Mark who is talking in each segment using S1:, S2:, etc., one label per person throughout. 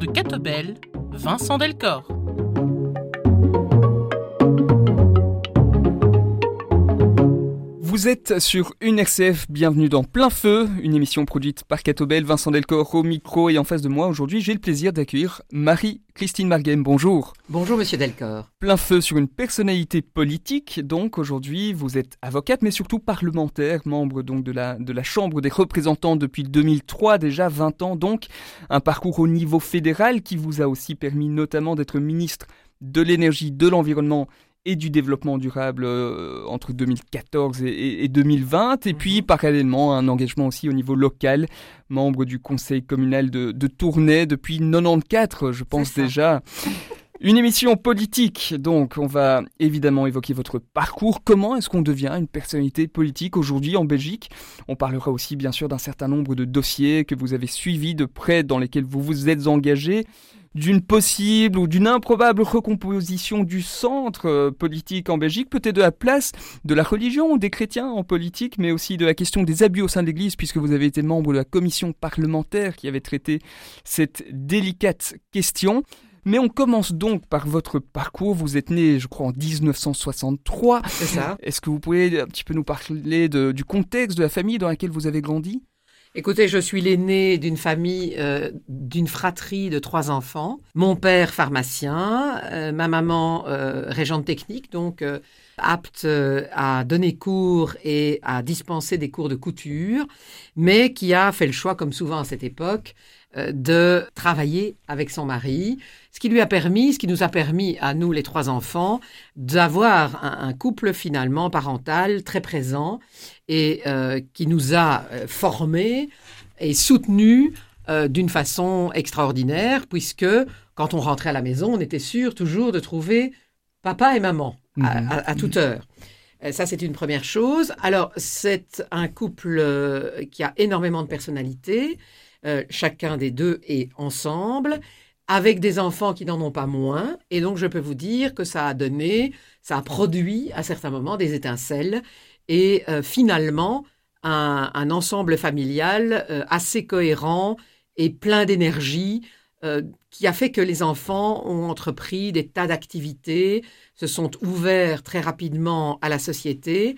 S1: de Catobel, Vincent Delcor.
S2: Vous êtes sur une RCF, bienvenue dans Plein Feu, une émission produite par Catobel, Vincent Delcor au micro et en face de moi aujourd'hui j'ai le plaisir d'accueillir Marie-Christine Marghem. Bonjour.
S3: Bonjour Monsieur Delcor.
S2: Plein Feu sur une personnalité politique, donc aujourd'hui vous êtes avocate mais surtout parlementaire, membre donc de la, de la Chambre des représentants depuis 2003, déjà 20 ans donc, un parcours au niveau fédéral qui vous a aussi permis notamment d'être ministre de l'énergie, de l'environnement et du développement durable euh, entre 2014 et, 2020, et puis mhm. parallèlement un engagement aussi au niveau local, membre du conseil communal de, Tournai depuis 94, je pense déjà. Une émission politique, donc on va évidemment évoquer votre parcours. Comment est-ce qu'on devient une personnalité politique aujourd'hui en Belgique? On parlera aussi bien sûr d'un certain nombre de dossiers que vous avez suivis de près, dans lesquels vous vous êtes engagé d'une possible ou d'une improbable recomposition du centre euh, politique en Belgique, peut-être de la place de la religion, des chrétiens en politique, mais aussi de la question des abus au sein de l'Église, puisque vous avez été membre de la commission parlementaire qui avait traité cette délicate question. Mais on commence donc par votre parcours. Vous êtes né, je crois, en 1963.
S3: C'est ça.
S2: Est-ce que vous pouvez un petit peu nous parler du contexte de la famille dans laquelle vous avez grandi?
S3: Écoutez, je suis l'aîné d'une famille, euh, d'une fratrie de trois enfants. Mon père pharmacien, euh, ma maman euh, régente technique, donc apte à donner cours et à dispenser des cours de couture, mais qui a fait le choix, comme souvent à cette époque, de travailler avec son mari, ce qui lui a permis, ce qui nous a permis à nous les trois enfants, d'avoir un, couple finalement parental très présent et euh, qui nous a euh, formés et soutenus d'une façon extraordinaire, puisque quand on rentrait à la maison, on était sûr toujours de trouver papa et maman à, mhm. toute heure. Ça, c'est une première chose. Alors, c'est un couple qui a énormément de personnalité. Euh, chacun des deux est ensemble, avec des enfants qui n'en ont pas moins. Et donc, je peux vous dire que ça a donné, ça a produit à certains moments des étincelles et euh, finalement un, ensemble familial euh, assez cohérent et plein d'énergie qui a fait que les enfants ont entrepris des tas d'activités, se sont ouverts très rapidement à la société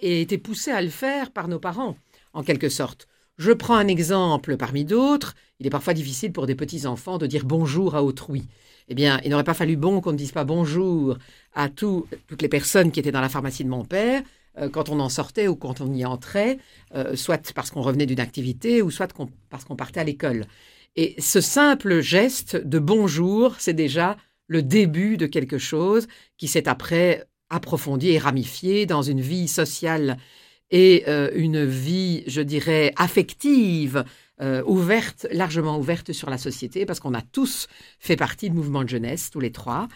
S3: et étaient poussés à le faire par nos parents, en quelque sorte. Je prends un exemple parmi d'autres. Il est parfois difficile pour des petits-enfants de dire bonjour à autrui. Eh bien, il n'aurait pas fallu bon qu'on ne dise pas bonjour à toutes les personnes qui étaient dans la pharmacie de mon père euh, quand on en sortait ou quand on y entrait, euh, soit parce qu'on revenait d'une activité ou soit parce qu'on partait à l'école. Et ce simple geste de bonjour, c'est déjà le début de quelque chose qui s'est après approfondi et ramifié dans une vie sociale et euh, une vie, je dirais, affective, euh, ouverte, largement ouverte sur la société, parce qu'on a tous fait partie de mouvements de jeunesse, tous les trois,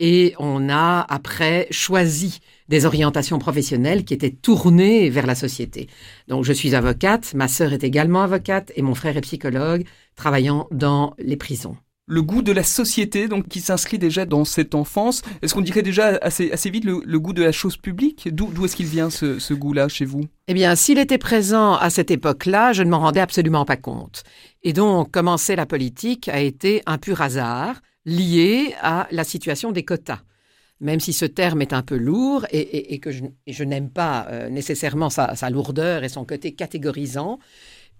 S3: et on a après choisi des orientations professionnelles qui étaient tournées vers la société. Donc je suis avocate, ma sœur est également avocate, et mon frère est psychologue, travaillant dans les prisons
S2: le goût de la société, donc qui s'inscrit déjà dans cette enfance. Est-ce qu'on dirait déjà assez, vite le, goût de la chose publique? D'où est-ce qu'il vient ce, goût-là chez vous?
S3: Eh bien, s'il était présent à cette époque-là, je ne m'en rendais absolument pas compte. Et donc, commencer la politique a été un pur hasard lié à la situation des quotas. Même si ce terme est un peu lourd et, que je, n'aime pas euh, nécessairement sa, sa lourdeur et son côté catégorisant,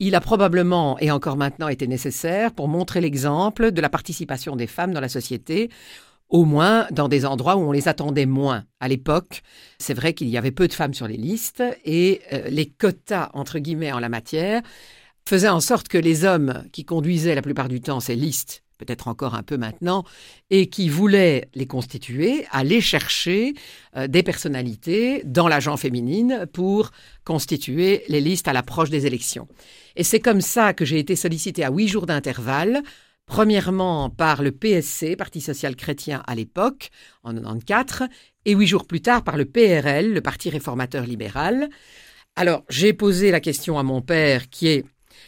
S3: il a probablement et encore maintenant été nécessaire pour montrer l'exemple de la participation des femmes dans la société, au moins dans des endroits où on les attendait moins. À l'époque, c'est vrai qu'il y avait peu de femmes sur les listes et euh, les quotas, entre guillemets, en la matière, faisaient en sorte que les hommes qui conduisaient la plupart du temps ces listes peut-être encore un peu maintenant, et qui voulaient les constituer, aller chercher euh, des personnalités dans l'agent féminine pour constituer les listes à l'approche des élections. Et c'est comme ça que j'ai été sollicité à huit jours d'intervalle, premièrement par le PSC, Parti social chrétien à l'époque, en 94, et huit jours plus tard par le PRL, le Parti réformateur libéral. Alors, j'ai posé la question à mon père, qui est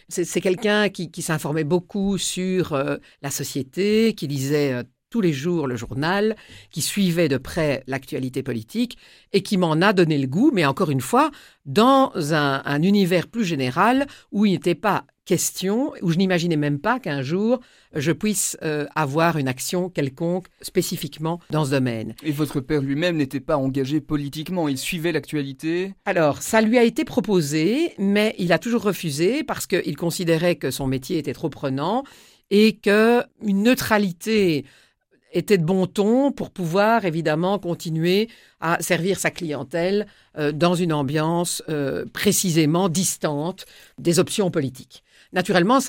S3: c'est quelqu'un qui, s'informait beaucoup sur euh, la société, qui lisait euh, tous les jours le journal, qui suivait de près l'actualité politique et qui m'en a donné le goût, mais encore une fois, dans un, univers plus général où il n'était pas question, où je n'imaginais même pas qu'un jour je puisse euh, avoir une action quelconque spécifiquement dans ce domaine.
S2: Et votre père lui-même n'était pas engagé politiquement, il suivait l'actualité?
S3: Alors, ça lui a été proposé, mais il a toujours refusé parce qu'il considérait que son métier était trop prenant et qu'une neutralité était de bon ton pour pouvoir évidemment continuer à servir sa clientèle euh, dans une ambiance euh, précisément distante des options politiques. Naturellement,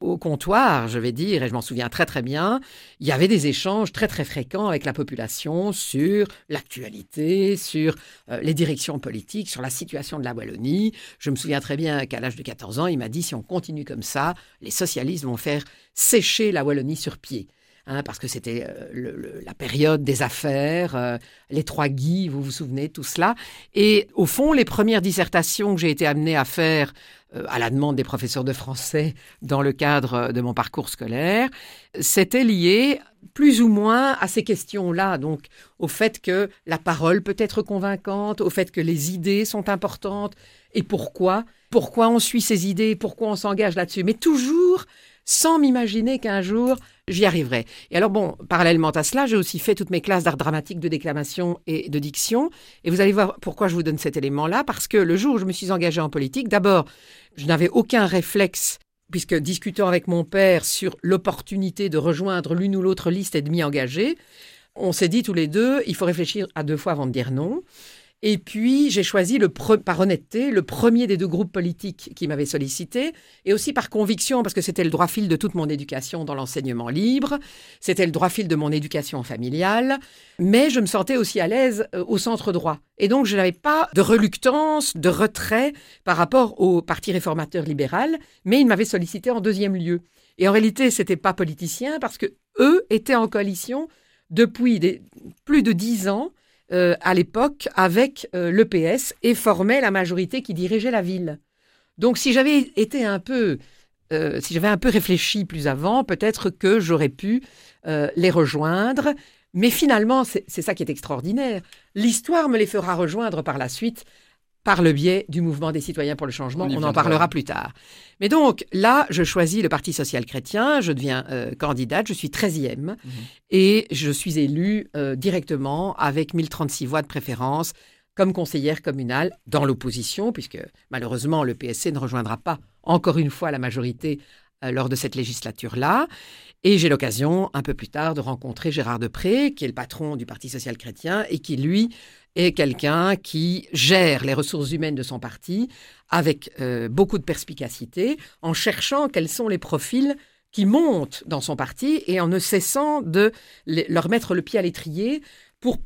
S3: au comptoir, je vais dire, et je m'en souviens très très bien, il y avait des échanges très très fréquents avec la population sur l'actualité, sur euh, les directions politiques, sur la situation de la Wallonie. Je me souviens très bien qu'à l'âge de 14 ans, il m'a dit si on continue comme ça, les socialistes vont faire sécher la Wallonie sur pied. Hein, parce que c'était euh, la période des affaires, euh, les trois Guy, vous vous souvenez, tout cela. Et au fond, les premières dissertations que j'ai été amené à faire euh, à la demande des professeurs de français dans le cadre de mon parcours scolaire, c'était lié plus ou moins à ces questions-là, donc au fait que la parole peut être convaincante, au fait que les idées sont importantes, et pourquoi, pourquoi on suit ces idées, pourquoi on s'engage là-dessus, mais toujours sans m'imaginer qu'un jour j'y arriverai. Et alors bon, parallèlement à cela, j'ai aussi fait toutes mes classes d'art dramatique, de déclamation et de diction. Et vous allez voir pourquoi je vous donne cet élément-là, parce que le jour où je me suis engagée en politique, d'abord, je n'avais aucun réflexe puisque discutant avec mon père sur l'opportunité de rejoindre l'une ou l'autre liste et de m'y engager, on s'est dit tous les deux, il faut réfléchir à deux fois avant de dire non. Et puis, j'ai choisi, le par honnêteté, le premier des deux groupes politiques qui m'avaient sollicité, et aussi par conviction, parce que c'était le droit fil de toute mon éducation dans l'enseignement libre, c'était le droit fil de mon éducation familiale, mais je me sentais aussi à l'aise euh, au centre droit. Et donc, je n'avais pas de reluctance, de retrait par rapport au Parti réformateur libéral, mais ils m'avaient sollicité en deuxième lieu. Et en réalité, c'était pas politicien, parce que eux étaient en coalition depuis plus de dix ans euh, à l'époque avec euh, l'EPS et formait la majorité qui dirigeait la ville. Donc si j'avais été un peu, euh, si j'avais un peu réfléchi plus avant, peut-être que j'aurais pu les rejoindre. Mais finalement, c'est ça qui est extraordinaire. L'histoire me les fera rejoindre par la suite par le biais du mouvement des citoyens pour le changement. On, en parlera plus tard. Mais donc là, je choisis le Parti social chrétien, je deviens euh, candidate, je suis 13e mhm. et je suis élue euh, directement avec 1036 voix de préférence comme conseillère communale dans l'opposition, puisque malheureusement le PSC ne rejoindra pas encore une fois la majorité lors de cette législature-là. Et j'ai l'occasion, un peu plus tard, de rencontrer Gérard Depré, qui est le patron du Parti social chrétien et qui, lui, est quelqu'un qui gère les ressources humaines de son parti avec euh, beaucoup de perspicacité, en cherchant quels sont les profils qui montent dans son parti et en ne cessant de leur mettre le pied à l'étrier pour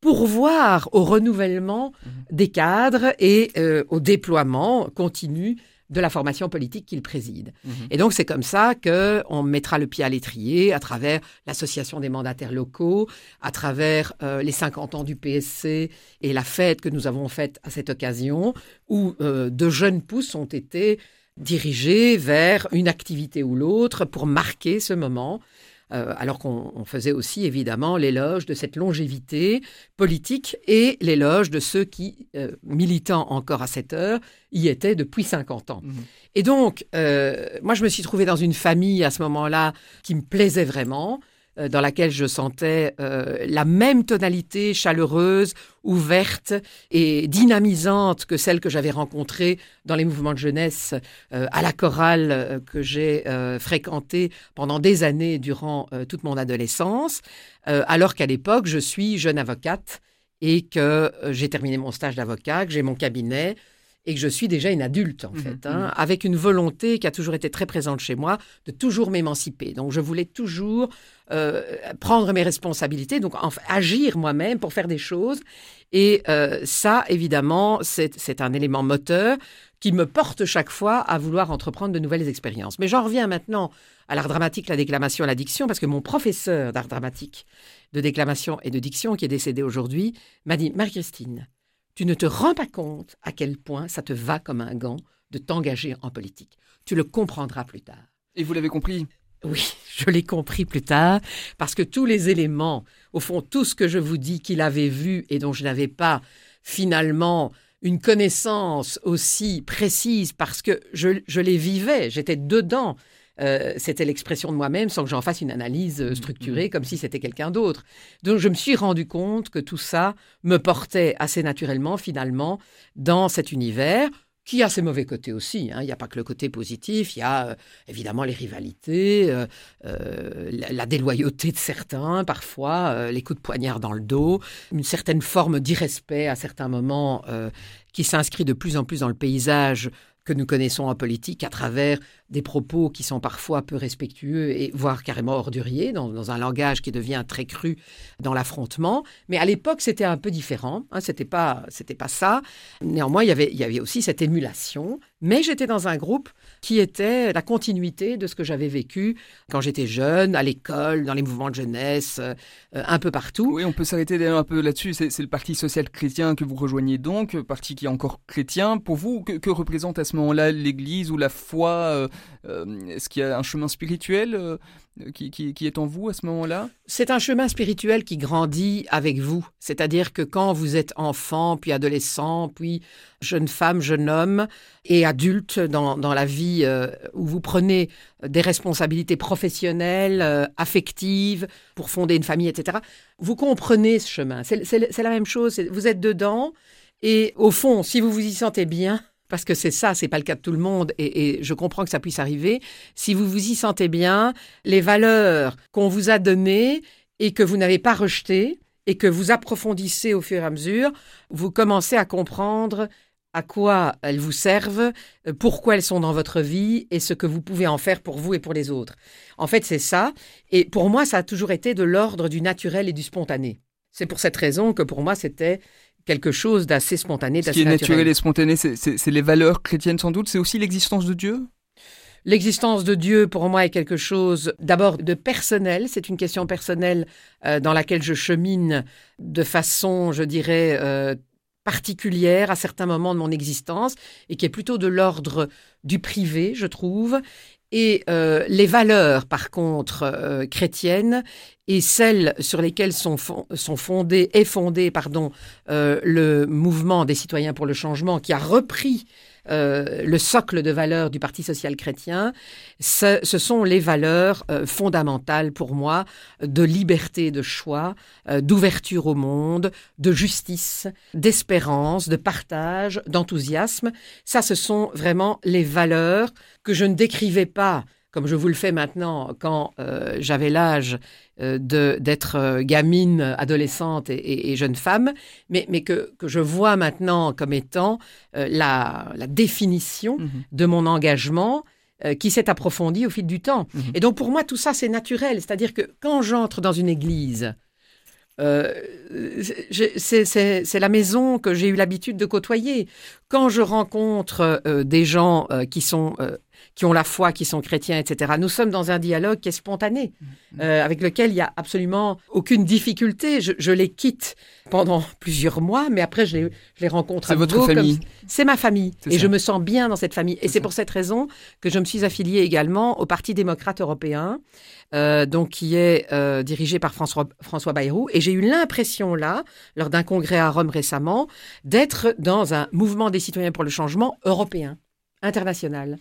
S3: pourvoir au renouvellement mmh des cadres et euh, au déploiement continu de la formation politique qu'il préside. Mhm. Et donc c'est comme ça que on mettra le pied à l'étrier à travers l'association des mandataires locaux, à travers euh, les 50 ans du PSC et la fête que nous avons faite à cette occasion, où euh, de jeunes pousses ont été dirigés vers une activité ou l'autre pour marquer ce moment. Euh, alors qu'on faisait aussi évidemment l'éloge de cette longévité politique et l'éloge de ceux qui, euh, militant encore à cette heure, y étaient depuis 50 ans. Mmh. Et donc, euh, moi, je me suis trouvée dans une famille à ce moment-là qui me plaisait vraiment. Euh, dans laquelle je sentais euh, la même tonalité chaleureuse, ouverte et dynamisante que celle que j'avais rencontrée dans les mouvements de jeunesse euh, à la chorale que j'ai fréquentée pendant des années durant toute mon adolescence, alors qu'à l'époque, je suis jeune avocate et que j'ai terminé mon stage d'avocat, que j'ai mon cabinet, et que je suis déjà une adulte, en mmh fait, hein, mmh avec une volonté qui a toujours été très présente chez moi de toujours m'émanciper. Donc, je voulais toujours euh, prendre mes responsabilités, donc agir moi-même pour faire des choses. Et euh, ça, évidemment, c'est un élément moteur qui me porte chaque fois à vouloir entreprendre de nouvelles expériences. Mais j'en reviens maintenant à l'art dramatique, la déclamation, la diction, parce que mon professeur d'art dramatique, de déclamation et de diction, qui est décédé aujourd'hui, m'a dit, Marie-Christine, tu ne te rends pas compte à quel point ça te va comme un gant de t'engager en politique. Tu le comprendras plus tard.
S2: Et vous l'avez compris?
S3: Oui, je l'ai compris plus tard, parce que tous les éléments, au fond, tout ce que je vous dis qu'il avait vu et dont je n'avais pas finalement une connaissance aussi précise, parce que je, je les vivais, j'étais dedans. Euh, c'était l'expression de moi-même sans que j'en fasse une analyse euh, structurée comme si c'était quelqu'un d'autre. Donc je me suis rendu compte que tout ça me portait assez naturellement finalement dans cet univers qui a ses mauvais côtés aussi. Hein. Il n'y a pas que le côté positif, il y a euh, évidemment les rivalités, euh, euh, la, déloyauté de certains, parfois les coups de poignard dans le dos, une certaine forme d'irrespect à certains moments qui s'inscrit de plus en plus dans le paysage que nous connaissons en politique à travers des propos qui sont parfois peu respectueux et voire carrément orduriers, dans, un langage qui devient très cru dans l'affrontement. Mais à l'époque, c'était un peu différent. Hein, c'était pas, c'était pas ça. Néanmoins, il y avait, il y avait aussi cette émulation. Mais j'étais dans un groupe qui était la continuité de ce que j'avais vécu quand j'étais jeune, à l'école, dans les mouvements de jeunesse, euh, un peu partout.
S2: Oui, on peut s'arrêter d'ailleurs un peu là-dessus. C'est, le Parti social chrétien que vous rejoignez donc, parti qui est encore chrétien. Pour vous, que, représente à ce moment-là l'Église ou la foi euh, euh, est-ce qu'il y a un chemin spirituel euh, qui, est en vous à ce moment-là
S3: C'est un chemin spirituel qui grandit avec vous. C'est-à-dire que quand vous êtes enfant, puis adolescent, puis jeune femme, jeune homme et adulte dans, la vie euh, où vous prenez des responsabilités professionnelles, affectives, pour fonder une famille, etc., vous comprenez ce chemin. C'est la même chose. Vous êtes dedans. Et au fond, si vous vous y sentez bien, parce que c'est ça, c'est pas le cas de tout le monde, et, je comprends que ça puisse arriver. Si vous vous y sentez bien, les valeurs qu'on vous a données et que vous n'avez pas rejetées et que vous approfondissez au fur et à mesure, vous commencez à comprendre à quoi elles vous servent, pourquoi elles sont dans votre vie et ce que vous pouvez en faire pour vous et pour les autres. En fait, c'est ça. Et pour moi, ça a toujours été de l'ordre du naturel et du spontané. C'est pour cette raison que pour moi, c'était quelque chose d'assez spontané,
S2: d'assez
S3: naturel.
S2: Ce qui est naturel et spontané, c'est les valeurs chrétiennes sans doute, c'est aussi l'existence de Dieu?
S3: L'existence de Dieu, pour moi, est quelque chose d'abord de personnel. C'est une question personnelle euh, dans laquelle je chemine de façon, je dirais, euh, particulière à certains moments de mon existence et qui est plutôt de l'ordre du privé, je trouve. Et euh, les valeurs, par contre, euh, chrétiennes et celles sur lesquelles sont, sont fondées est fondé pardon euh, le mouvement des citoyens pour le changement qui a repris euh, le socle de valeurs du Parti social chrétien, ce, sont les valeurs euh, fondamentales pour moi de liberté de choix, euh, d'ouverture au monde, de justice, d'espérance, de partage, d'enthousiasme. Ça, ce sont vraiment les valeurs que je ne décrivais pas comme je vous le fais maintenant, quand j'avais l'âge d'être euh, gamine, adolescente et, jeune femme, mais, mais que, que, je vois maintenant comme étant la, la, définition mhm. de mon engagement qui s'est approfondie au fil du temps. Mhm. Et donc pour moi, tout ça, c'est naturel. C'est-à-dire que quand j'entre dans une église, c'est la maison que j'ai eu l'habitude de côtoyer. Quand je rencontre des gens qui sont qui ont la foi, qui sont chrétiens, etc. Nous sommes dans un dialogue qui est spontané, mm-hmm. euh, avec lequel il n'y a absolument aucune difficulté. Je, les quitte pendant plusieurs mois, mais après je les, je les rencontre
S2: C'est votre famille
S3: C'est ma famille, et je me sens bien dans cette famille. Et c'est pour cette raison que je me suis affiliée également au Parti démocrate européen, euh, donc qui est euh, dirigé par François, François Bayrou. Et j'ai eu l'impression là, lors d'un congrès à Rome récemment, d'être dans un mouvement des citoyens pour le changement européen, international.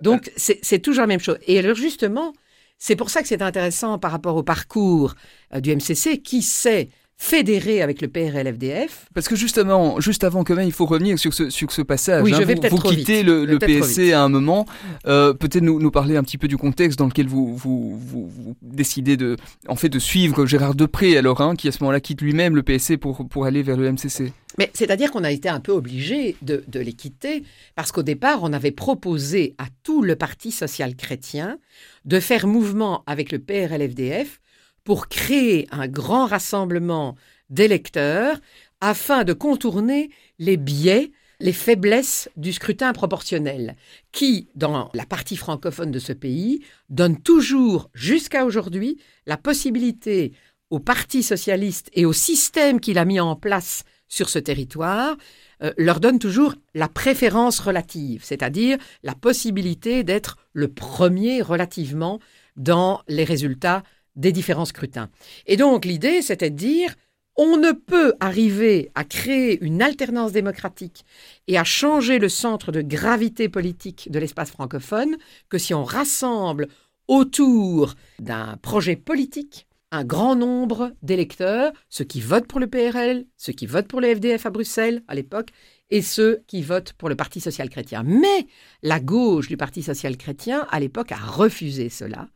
S3: Donc, c'est toujours la même chose. Et alors, justement, c'est pour ça que c'est intéressant par rapport au parcours euh, du MCC qui sait fédérer avec le PRL-FDF.
S2: Parce que justement, juste avant quand même, il faut revenir sur ce, sur ce passage.
S3: Oui, je
S2: hein.
S3: vais
S2: vous, vous quittez le, le PSC à un moment. Euh, Peut-être nous, nous, parler un petit peu du contexte dans lequel vous, vous, vous, décidez de, en fait, de suivre Gérard Depré, alors, hein, qui à ce moment-là quitte lui-même le PSC pour, pour aller vers le MCC.
S3: Mais c'est-à-dire qu'on a été un peu obligé de, les quitter parce qu'au départ, on avait proposé à tout le Parti social chrétien de faire mouvement avec le PRLFDF pour créer un grand rassemblement d'électeurs afin de contourner les biais, les faiblesses du scrutin proportionnel, qui, dans la partie francophone de ce pays, donne toujours, jusqu'à aujourd'hui, la possibilité au Parti socialiste et au système qu'il a mis en place sur ce territoire euh, leur donne toujours la préférence relative, c'est-à-dire la possibilité d'être le premier relativement dans les résultats des différents scrutins. Et donc l'idée, c'était de dire, on ne peut arriver à créer une alternance démocratique et à changer le centre de gravité politique de l'espace francophone que si on rassemble autour d'un projet politique un grand nombre d'électeurs, ceux qui votent pour le PRL, ceux qui votent pour le FDF à Bruxelles à l'époque, et ceux qui votent pour le Parti social chrétien. Mais la gauche du Parti social chrétien, à l'époque, a refusé cela,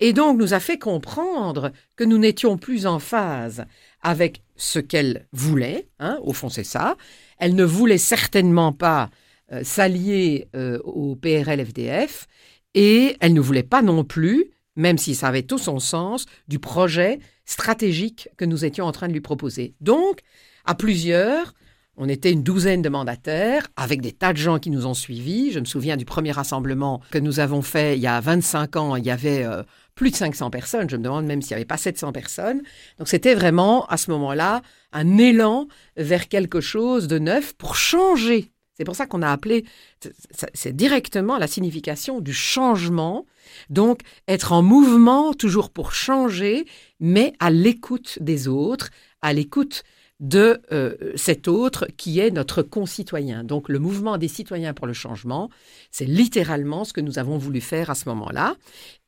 S3: et donc nous a fait comprendre que nous n'étions plus en phase avec ce qu'elle voulait, hein, au fond c'est ça, elle ne voulait certainement pas euh, s'allier euh, au PRL-FDF, et elle ne voulait pas non plus même si ça avait tout son sens, du projet stratégique que nous étions en train de lui proposer. Donc, à plusieurs, on était une douzaine de mandataires, avec des tas de gens qui nous ont suivis. Je me souviens du premier rassemblement que nous avons fait il y a 25 ans. Il y avait euh, plus de 500 personnes. Je me demande même s'il n'y avait pas 700 personnes. Donc c'était vraiment, à ce moment-là, un élan vers quelque chose de neuf pour changer c'est pour ça qu'on a appelé, c'est directement la signification du changement. Donc, être en mouvement, toujours pour changer, mais à l'écoute des autres, à l'écoute de euh, cet autre qui est notre concitoyen. Donc, le mouvement des citoyens pour le changement, c'est littéralement ce que nous avons voulu faire à ce moment-là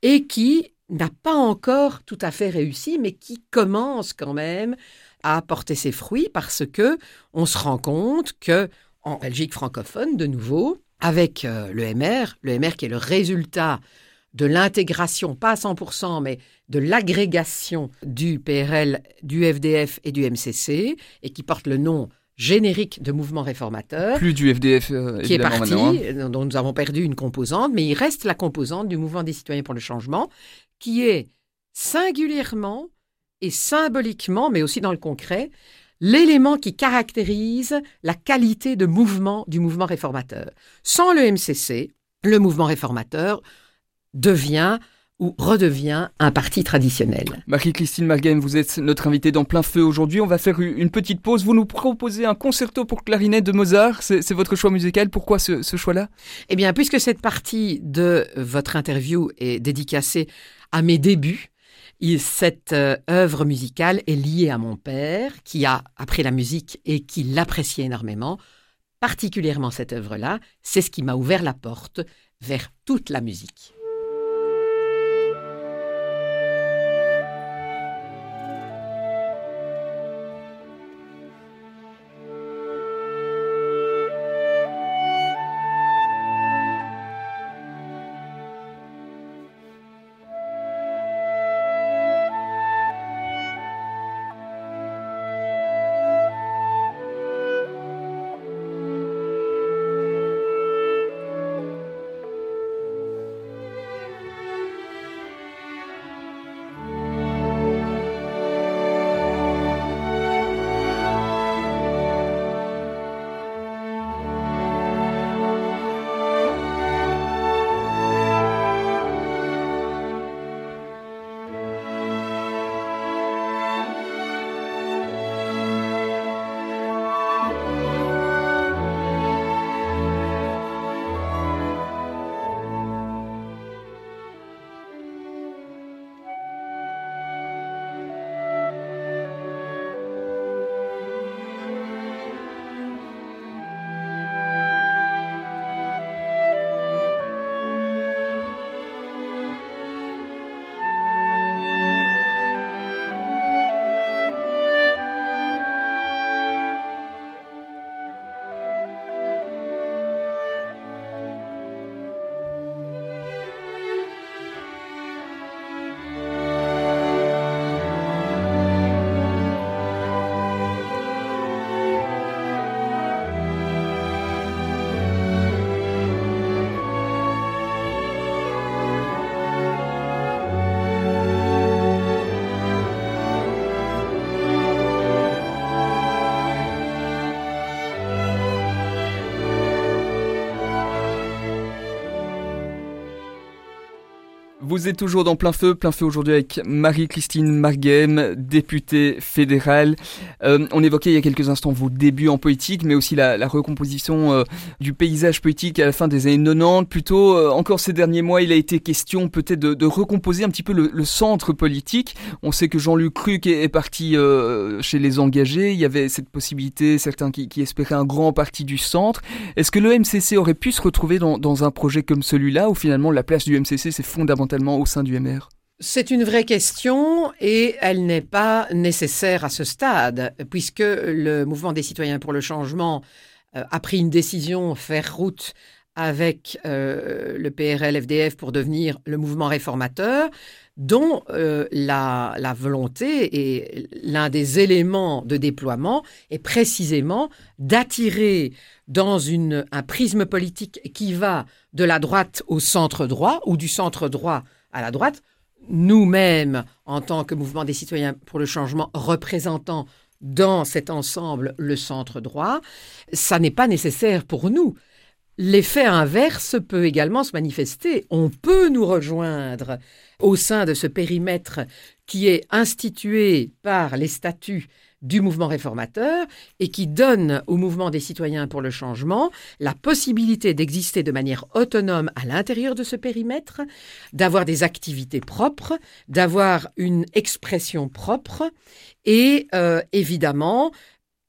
S3: et qui n'a pas encore tout à fait réussi, mais qui commence quand même à porter ses fruits parce que on se rend compte que en Belgique francophone, de nouveau, avec euh, le MR, le MR qui est le résultat de l'intégration, pas à 100%, mais de l'agrégation du PRL, du FDF et du MCC, et qui porte le nom générique de mouvement réformateur.
S2: Plus du FDF, euh,
S3: qui est parti,
S2: hein.
S3: dont nous avons perdu une composante, mais il reste la composante du mouvement des citoyens pour le changement, qui est singulièrement et symboliquement, mais aussi dans le concret, l'élément qui caractérise la qualité de mouvement du mouvement réformateur. Sans le MCC, le mouvement réformateur devient ou redevient un parti traditionnel.
S2: Marie-Christine Marghem, vous êtes notre invitée dans plein feu aujourd'hui. On va faire une petite pause. Vous nous proposez un concerto pour clarinette de Mozart. C'est votre choix musical. Pourquoi ce, ce choix-là?
S3: Eh bien, puisque cette partie de votre interview est dédicacée à mes débuts, cette euh, œuvre musicale est liée à mon père, qui a appris la musique et qui l'appréciait énormément. Particulièrement cette œuvre-là, c'est ce qui m'a ouvert la porte vers toute la musique.
S2: Vous êtes toujours dans plein feu, plein feu aujourd'hui avec Marie-Christine Marghem, députée fédérale. Euh, on évoquait il y a quelques instants vos débuts en politique, mais aussi la, recomposition euh, du paysage politique à la fin des années 90. Plutôt, euh, encore ces derniers mois, il a été question peut-être de, recomposer un petit peu le, centre politique. On sait que Jean-Luc Cruc est, parti chez les engagés. Il y avait cette possibilité, certains qui, espéraient un grand parti du centre. Est-ce que le MCC aurait pu se retrouver dans, dans un projet comme celui-là, où finalement la place du MCC c'est fondamental au sein du MR
S3: c'est une vraie question et elle n'est pas nécessaire à ce stade, puisque le mouvement des citoyens pour le changement euh, a pris une décision, faire route avec euh, le PRL-FDF pour devenir le mouvement réformateur, dont euh, la, volonté et l'un des éléments de déploiement est précisément d'attirer dans un prisme politique qui va de la droite au centre droit ou du centre droit à la droite, nous-mêmes, en tant que mouvement des citoyens pour le changement, représentant dans cet ensemble le centre droit, ça n'est pas nécessaire pour nous. L'effet inverse peut également se manifester. On peut nous rejoindre au sein de ce périmètre qui est institué par les statuts du mouvement réformateur et qui donne au mouvement des citoyens pour le changement la possibilité d'exister de manière autonome à l'intérieur de ce périmètre, d'avoir des activités propres, d'avoir une expression propre et euh, évidemment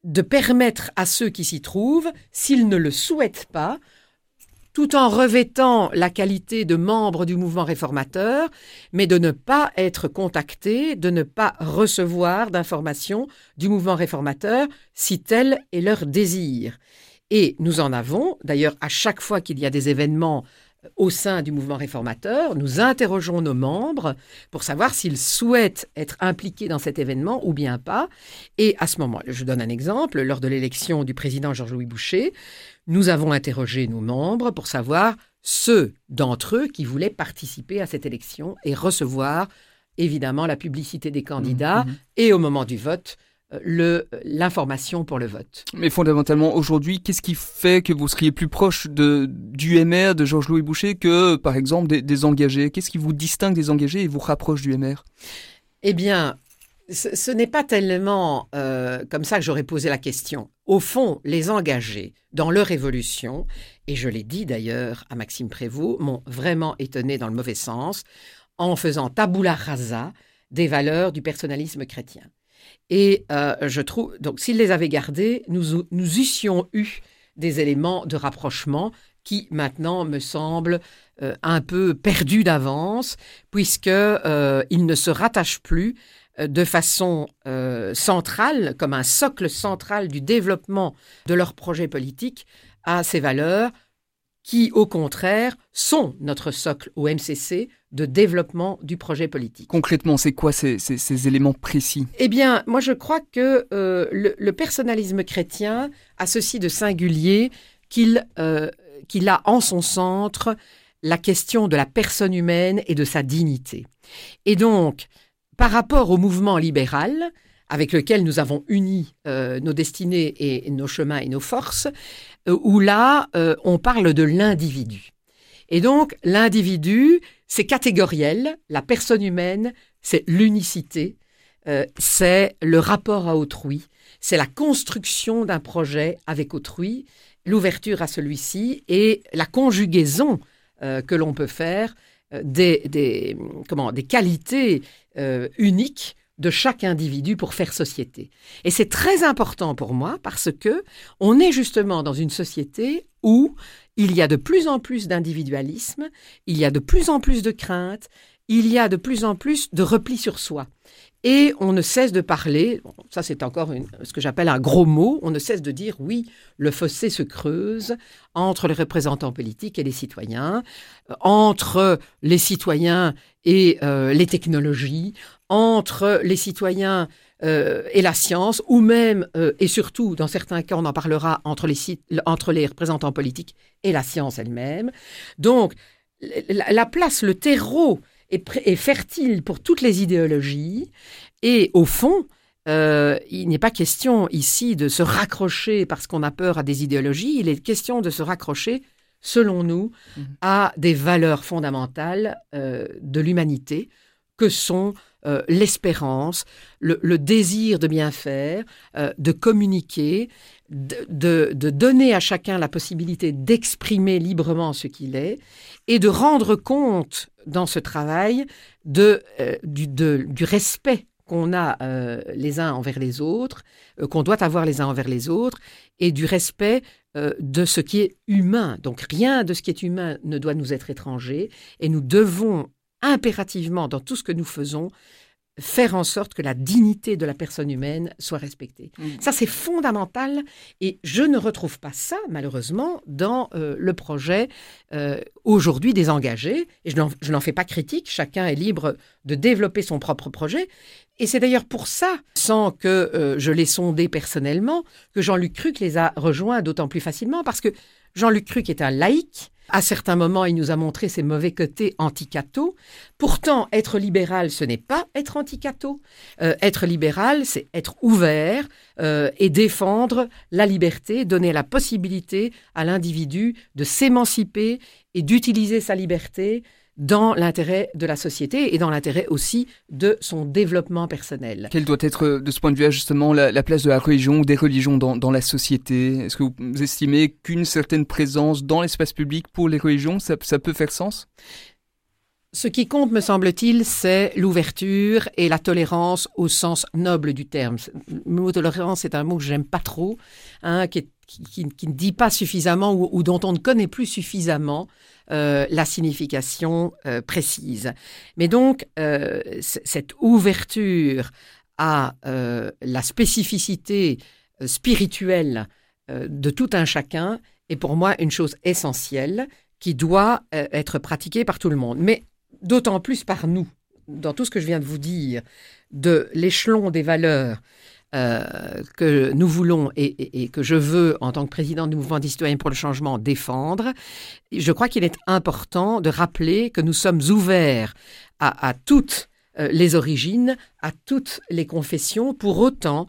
S3: de permettre à ceux qui s'y trouvent, s'ils ne le souhaitent pas, tout en revêtant la qualité de membre du mouvement réformateur, mais de ne pas être contacté, de ne pas recevoir d'informations du mouvement réformateur si tel est leur désir. Et nous en avons, d'ailleurs, à chaque fois qu'il y a des événements euh, au sein du mouvement réformateur, nous interrogeons nos membres pour savoir s'ils souhaitent être impliqués dans cet événement ou bien pas. Et à ce moment, je donne un exemple, lors de l'élection du président Georges-Louis Boucher, nous avons interrogé nos membres pour savoir ceux d'entre eux qui voulaient participer à cette élection et recevoir évidemment la publicité des candidats mmh, mmh. et au moment du vote euh, l'information pour le vote.
S2: Mais fondamentalement, aujourd'hui, qu'est-ce qui fait que vous seriez plus proche de, du MR, de Georges-Louis Boucher, que, par exemple, des, engagés? Qu'est-ce qui vous distingue des engagés et vous rapproche du MR
S3: Eh bien, ce, n'est pas tellement euh, comme ça que j'aurais posé la question. Au fond, les engagés dans leur évolution, et je l'ai dit d'ailleurs à Maxime Prévost, m'ont vraiment étonné dans le mauvais sens en faisant tabula rasa des valeurs du personnalisme chrétien. Et euh, je trouve, donc s'ils les avaient gardées, nous, nous eussions eu des éléments de rapprochement qui maintenant me semblent euh, un peu perdus d'avance, puisqu'ils ne se rattachent plus euh, de façon euh, centrale, comme un socle central du développement de leur projet politique, à ces valeurs qui, au contraire, sont notre socle au MCC de développement du projet politique.
S2: Concrètement, c'est quoi ces, éléments précis?
S3: Eh bien, moi je crois que euh, le, personnalisme chrétien a ceci de singulier qu'il qu'il a en son centre la question de la personne humaine et de sa dignité. Et donc, par rapport au mouvement libéral, avec lequel nous avons uni euh, nos destinées et nos chemins et nos forces, euh, où là, euh, on parle de l'individu. Et donc, l'individu, c'est catégoriel, la personne humaine, c'est l'unicité, c'est le rapport à autrui, c'est la construction d'un projet avec autrui, l'ouverture à celui-ci et la conjugaison que l'on peut faire des, des, comment, des qualités euh, unique de chaque individu pour faire société. Et c'est très important pour moi parce que on est justement dans une société où il y a de plus en plus d'individualisme, il y a de plus en plus de crainte, il y a de plus en plus de repli sur soi. Et on ne cesse de parler, ça c'est encore ce que j'appelle un gros mot, on ne cesse de dire oui, le fossé se creuse entre les représentants politiques et les citoyens, entre les citoyens et euh, les technologies, entre les citoyens euh, et la science, ou même euh, et surtout, dans certains cas, on en parlera, entre les, entre les représentants politiques et la science elle-même. Donc, la place, le terreau est, fertile pour toutes les idéologies. Et au fond, euh, il n'est pas question ici de se raccrocher parce qu'on a peur à des idéologies, il est question de se raccrocher selon nous,
S2: Mhm.
S3: à des valeurs fondamentales euh, de l'humanité, que sont euh, l'espérance, le, le désir de bien faire, de communiquer, de, de- de donner à chacun la possibilité d'exprimer librement ce qu'il est et de rendre compte dans ce travail de, euh, du, respect qu'on a euh, les uns envers les autres, euh, qu'on doit avoir les uns envers les autres, et du respect de ce qui est humain. Donc rien de ce qui est humain ne doit nous être étranger, et nous devons impérativement, dans tout ce que nous faisons, faire en sorte que la dignité de la personne humaine soit respectée.
S2: Mm.
S3: Ça, c'est fondamental, et je ne retrouve pas ça, malheureusement, dans euh, le projet euh, aujourd'hui des engagés, et je n'en- je n'en fais pas critique, chacun est libre de développer son propre projet, et c'est d'ailleurs pour ça, sans que euh, je l'ai sondé personnellement, que Jean-Luc Cruc les a rejoints d'autant plus facilement, parce que Jean-Luc Cruc est un laïc. À certains moments, il nous a montré ses mauvais côtés anti-catho. Pourtant, être libéral, ce n'est pas être anti-catho. Euh, être libéral, c'est être ouvert euh, et défendre la liberté, donner la possibilité à l'individu de s'émanciper et d'utiliser sa liberté dans l'intérêt de la société et dans l'intérêt aussi de son développement personnel.
S2: Quelle doit être, euh, de ce point de vue, justement, la, la place de la religion ou des religions dans, la société? Est-ce que vous estimez qu'une certaine présence dans l'espace public pour les religions, ça peut faire sens?
S3: Ce qui compte, me semble-t-il, c'est l'ouverture et la tolérance au sens noble du terme. Le mot tolérance est un mot que j'aime pas trop, hein, qui, ne dit pas suffisamment ou, dont on ne connaît plus suffisamment euh, la signification euh, précise. Mais donc, euh, cette ouverture à la spécificité spirituelle de tout un chacun est pour moi une chose essentielle qui doit être pratiquée par tout le monde. D'autant plus par nous, dans tout ce que je viens de vous dire, de l'échelon des valeurs euh, que nous voulons et, que je veux, en tant que président du mouvement des citoyens pour le changement, défendre, je crois qu'il est important de rappeler que nous sommes ouverts à, toutes euh, les origines, à toutes les confessions, pour autant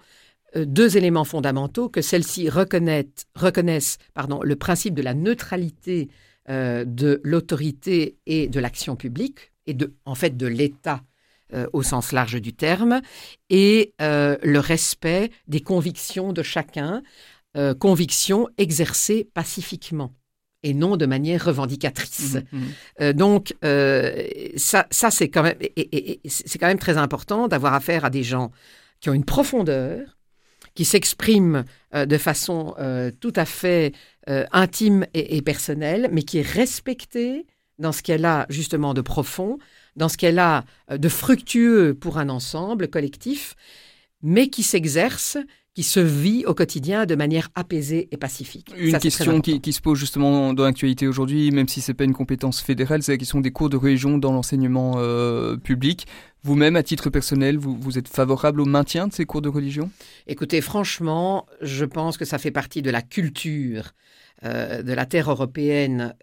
S3: euh, deux éléments fondamentaux, que celles-ci reconnaissent, le principe de la neutralité euh, de l'autorité et de l'action publique, et de, en fait de l'État euh, au sens large du terme, et euh, le respect des convictions de chacun, convictions exercées pacifiquement et non de manière revendicatrice.
S2: Mhm.
S3: Euh, donc, ça, ça c'est quand même, et- et- et c'est quand même très important d'avoir affaire à des gens qui ont une profondeur, qui s'expriment euh, de façon euh, tout à fait euh, intime et, personnelle, mais qui est respectée dans ce qu'elle a justement de profond, dans ce qu'elle a de fructueux pour un ensemble collectif, mais qui s'exerce, qui se vit au quotidien de manière apaisée et pacifique.
S2: Une
S3: Ça,
S2: question qui, qui se pose justement dans l'actualité aujourd'hui, même si c'est pas une compétence fédérale, c'est la question des cours de religion dans l'enseignement euh, public. Vous-même, à titre personnel, vous, vous êtes favorable au maintien de ces cours de religion?
S3: Écoutez, franchement, je pense que ça fait partie de la culture euh, de la terre européenne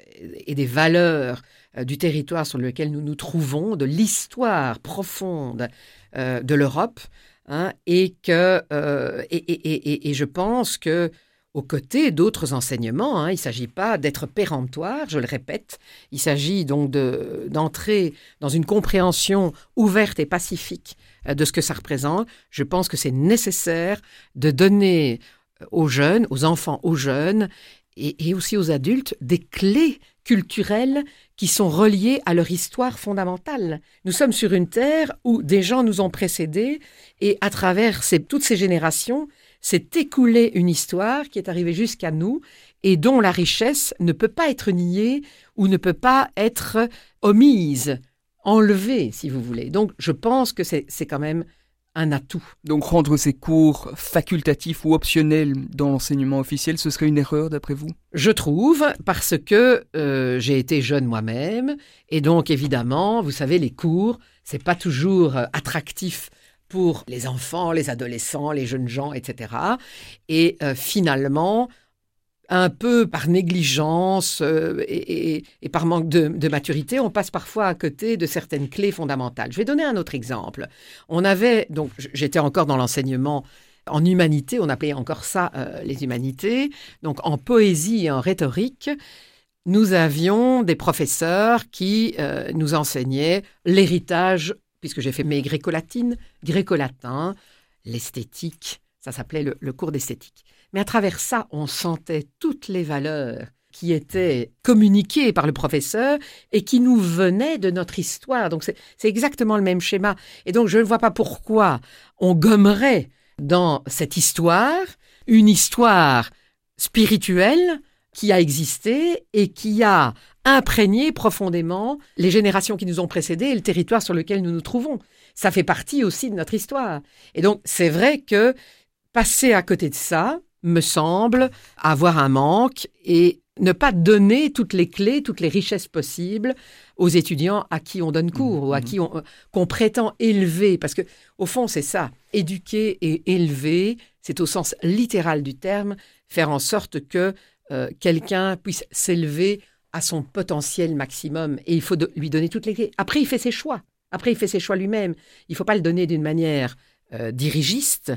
S3: et des valeurs euh, du territoire sur lequel nous nous trouvons, de l'histoire profonde euh, de l'Europe, hein, et que euh, et, et- et- et- je pense que aux côtés d'autres enseignements, hein, il ne s'agit pas d'être péremptoire, je le répète, il s'agit donc de- d'entrer dans une compréhension ouverte et pacifique euh, de ce que ça représente. Je pense que c'est nécessaire de donner aux jeunes, aux enfants, aux jeunes et aussi aux adultes des clés culturelles qui sont reliées à leur histoire fondamentale. Nous sommes sur une terre où des gens nous ont précédés et à travers toutes ces générations s'est écoulée une histoire qui est arrivée jusqu'à nous et dont la richesse ne peut pas être niée ou ne peut pas être omise, enlevée, si vous voulez. Donc je pense que c'est quand même un atout.
S2: Donc rendre ces cours facultatifs ou optionnels dans l'enseignement officiel, ce serait une erreur d'après vous?
S3: Je trouve, parce que euh, j'ai été jeune moi-même, et donc évidemment, vous savez, les cours, c'est pas toujours euh, attractif pour les enfants, les adolescents, les jeunes gens, etc. Et euh, finalement, un peu par négligence euh, et, par manque de, maturité, on passe parfois à côté de certaines clés fondamentales. Je vais donner un autre exemple. On avait, donc j'étais encore dans l'enseignement en humanité, on appelait encore ça euh, les humanités, donc en poésie et en rhétorique. nous avions des professeurs qui euh, nous enseignaient l'héritage, puisque j'ai fait mes gréco-latines, gréco-latin, l'esthétique, ça s'appelait le cours d'esthétique. Mais à travers ça, on sentait toutes les valeurs qui étaient communiquées par le professeur et qui nous venaient de notre histoire. Donc c'est exactement le même schéma. Et donc je ne vois pas pourquoi on gommerait dans cette histoire une histoire spirituelle qui a existé et qui a imprégné profondément les générations qui nous ont précédés et le territoire sur lequel nous nous trouvons. Ça fait partie aussi de notre histoire. Et donc, c'est vrai que passer à côté de ça me semble avoir un manque et ne pas donner toutes les clés, toutes les richesses possibles aux étudiants à qui on donne cours ou à mmh. qui on, qu'on prétend élever. Parce que, au fond, c'est ça. Éduquer et élever, c'est au sens littéral du terme, faire en sorte que euh, quelqu'un puisse s'élever à son potentiel maximum. Et il faut lui donner toutes les clés. Après, il fait ses choix. Après, il fait ses choix lui-même. Il ne faut pas le donner d'une manière euh, dirigiste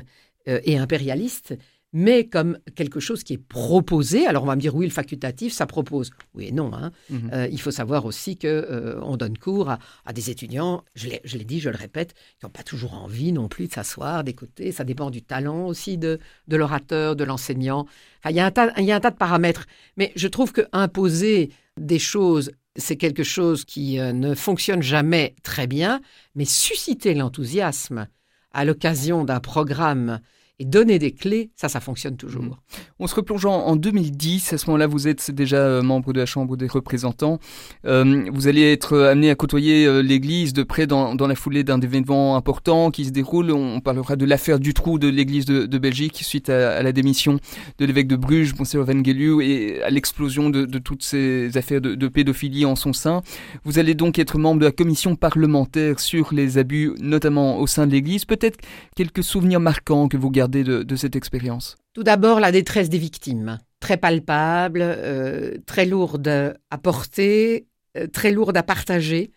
S3: euh, et impérialiste mais comme quelque chose qui est proposé. Alors on va me dire oui, le facultatif, ça propose. Oui et non. Hein. Mhm. Euh, il faut savoir aussi que euh, on donne cours à, des étudiants, je l'ai dit, je le répète, qui n'ont pas toujours envie non plus de s'asseoir, d'écouter. Ça dépend du talent aussi de, de l'orateur, de l'enseignant. Enfin, il y, a un tas, il y a un tas de paramètres. Mais je trouve que imposer des choses, c'est quelque chose qui euh, ne fonctionne jamais très bien, mais susciter l'enthousiasme à l'occasion d'un programme et donner des clés, ça, ça fonctionne toujours. Mmh.
S2: On se replonge en 2010. À ce moment-là, vous êtes déjà euh, membre de la Chambre des représentants. Euh, vous allez être amené à côtoyer euh, l'Église de près dans, la foulée d'un événement important qui se déroule. On parlera de l'affaire du trou de l'Église de, Belgique suite à, la démission de l'évêque de Bruges, Monseigneur Van Gelu, et à l'explosion de, toutes ces affaires de, pédophilie en son sein. Vous allez donc être membre de la commission parlementaire sur les abus, notamment au sein de l'Église. Peut-être quelques souvenirs marquants que vous gardez de, cette expérience
S3: Tout d'abord, la détresse des victimes, très palpable, euh, très lourde à porter, euh, très lourde à partager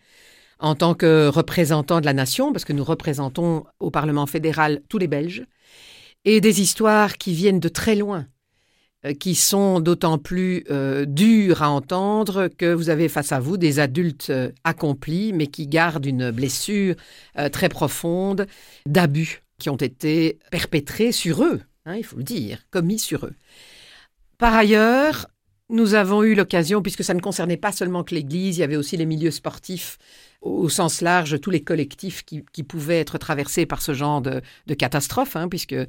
S3: en tant que représentant de la nation, parce que nous représentons au Parlement fédéral tous les Belges, et des histoires qui viennent de très loin, euh, qui sont d'autant plus dures à entendre que vous avez face à vous des adultes accomplis, mais qui gardent une blessure très profonde d'abus qui ont été perpétrés sur eux, hein, il faut le dire, commis sur eux. Par ailleurs, nous avons eu l'occasion, puisque ça ne concernait pas seulement que l'Église, il y avait aussi les milieux sportifs au sens large, tous les collectifs qui, pouvaient être traversés par ce genre de, catastrophe, hein, puisque euh,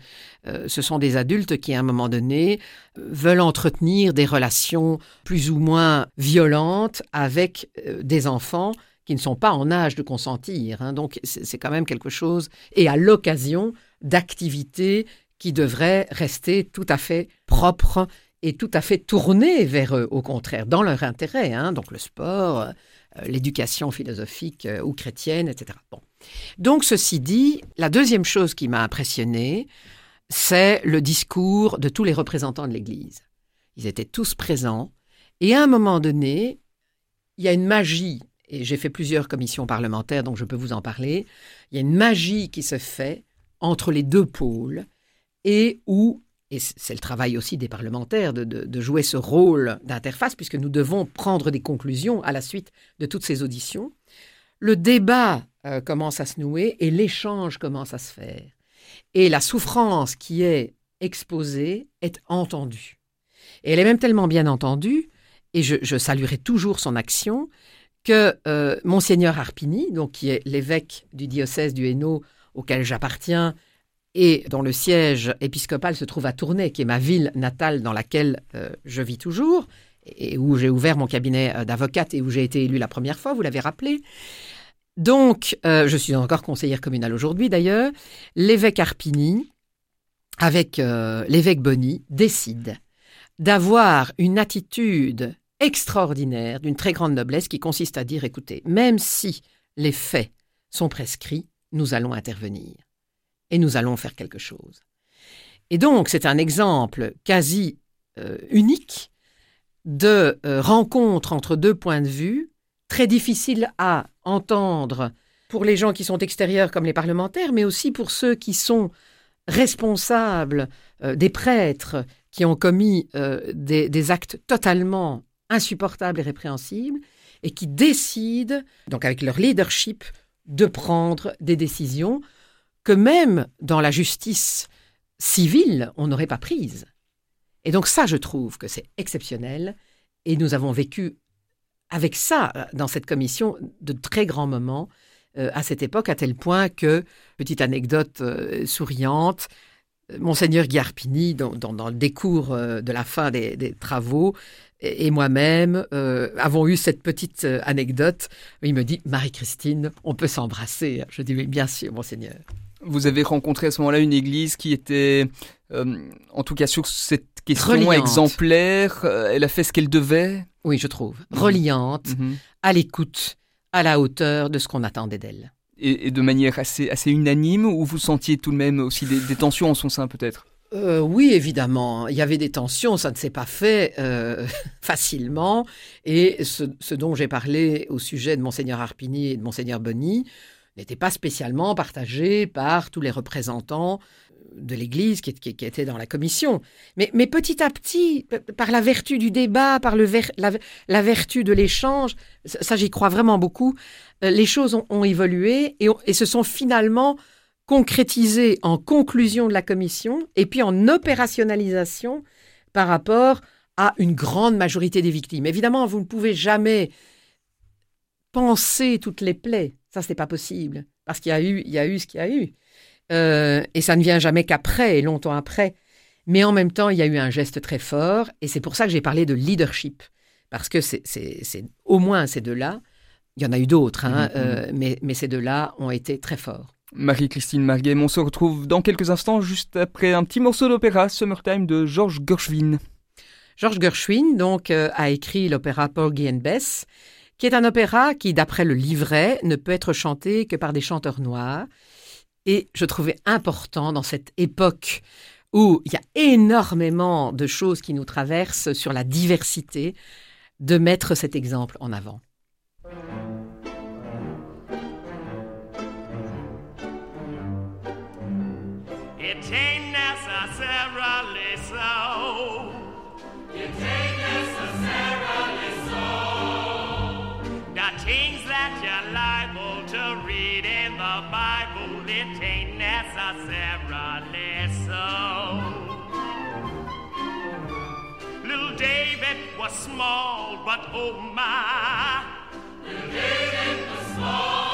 S3: ce sont des adultes qui, à un moment donné, veulent entretenir des relations plus ou moins violentes avec euh, des enfants qui ne sont pas en âge de consentir. Hein. donc c'est quand même quelque chose, et à l'occasion d'activités qui devraient rester tout à fait propres et tout à fait tournées vers eux, au contraire, dans leur intérêt. Hein. donc le sport, euh, l'éducation philosophique euh, ou chrétienne, etc. Bon. Donc ceci dit, la deuxième chose qui m'a impressionné, c'est le discours de tous les représentants de l'Église. Ils étaient tous présents, et à un moment donné, il y a une magie et j'ai fait plusieurs commissions parlementaires, donc je peux vous en parler, il y a une magie qui se fait entre les deux pôles et où, et c'est le travail aussi des parlementaires de, jouer ce rôle d'interface, puisque nous devons prendre des conclusions à la suite de toutes ces auditions, le débat euh, commence à se nouer et l'échange commence à se faire. Et la souffrance qui est exposée est entendue. Et elle est même tellement bien entendue, et je saluerai toujours son action, que euh, Monseigneur Arpini, donc qui est l'évêque du diocèse du Hainaut auquel j'appartiens et dont le siège épiscopal se trouve à Tournai, qui est ma ville natale dans laquelle euh, je vis toujours, et où j'ai ouvert mon cabinet euh, d'avocate et où j'ai été élue la première fois, vous l'avez rappelé. Donc, je suis encore conseillère communale aujourd'hui d'ailleurs. L'évêque Arpini, avec l'évêque Bonny, décide d'avoir une attitude extraordinaire, d'une très grande noblesse, qui consiste à dire, écoutez, même si les faits sont prescrits, nous allons intervenir et nous allons faire quelque chose. Et donc, c'est un exemple quasi euh, unique de euh, rencontre entre deux points de vue, très difficile à entendre pour les gens qui sont extérieurs comme les parlementaires, mais aussi pour ceux qui sont responsables, euh, des prêtres qui ont commis des, actes totalement
S4: insupportables et répréhensibles, et qui décident, donc avec leur leadership, de prendre des décisions que même dans la justice civile, on n'aurait pas prises. Et donc ça, je trouve que c'est exceptionnel, et nous avons vécu avec ça, dans cette commission, de très grands moments euh, à cette époque, à tel point que, petite anecdote euh, souriante, euh, Monseigneur Guiarpini, dans, dans, le décours de la fin des, travaux, et, moi-même avons eu cette petite anecdote. Il me dit Marie-Christine, on peut s'embrasser. Je dis Oui, bien sûr, Monseigneur.
S2: Vous avez rencontré à ce moment-là une église qui était, en tout cas sur cette question exemplaire, elle a fait ce qu'elle devait?
S4: Oui, je trouve. Reliante, mhm. à l'écoute à la hauteur de ce qu'on attendait d'elle.
S2: Et, de manière assez, assez unanime, ou vous sentiez tout de même aussi des, tensions en son sein peut-être?
S4: Euh, oui, évidemment. Il y avait des tensions, ça ne s'est pas fait euh, facilement. Et ce, dont j'ai parlé au sujet de Monseigneur Arpini et de Monseigneur Bonny n'était pas spécialement partagé par tous les représentants de l'Église qui, était dans la commission. Mais, petit à petit, par la vertu du débat, par la, vertu de l'échange, ça, j'y crois vraiment beaucoup, euh, les choses ont, évolué et, se sont finalement concrétisées en conclusion de la commission et puis en opérationnalisation par rapport à une grande majorité des victimes. Évidemment, vous ne pouvez jamais penser toutes les plaies. Ça, ce n'est pas possible. Parce qu'il y a eu, il y a eu ce qu'il y a eu. Euh, et ça ne vient jamais qu'après, et longtemps après. Mais en même temps, il y a eu un geste très fort, et c'est pour ça que j'ai parlé de leadership, parce que c'est au moins ces deux-là, il y en a eu d'autres, hein, mm-hmm. euh, mais, mais ces deux-là ont été très forts.
S2: Marie-Christine Marguet, on se retrouve dans quelques instants, juste après un petit morceau d'opéra, Summertime de Georges Gershwin.
S4: Georges Gershwin, donc, euh, a écrit l'opéra Porgy and Bess, qui est un opéra qui, d'après le livret, ne peut être chanté que par des chanteurs noirs. Et je trouvais important dans cette époque où il y a énormément de choses qui nous traversent sur la diversité, de mettre cet exemple en avant. It ain't necessarily so. It ain't necessarily so. The things that you're liable to read in the Bible, it ain't necessarily so. Little David was small, but oh my. Little David was small.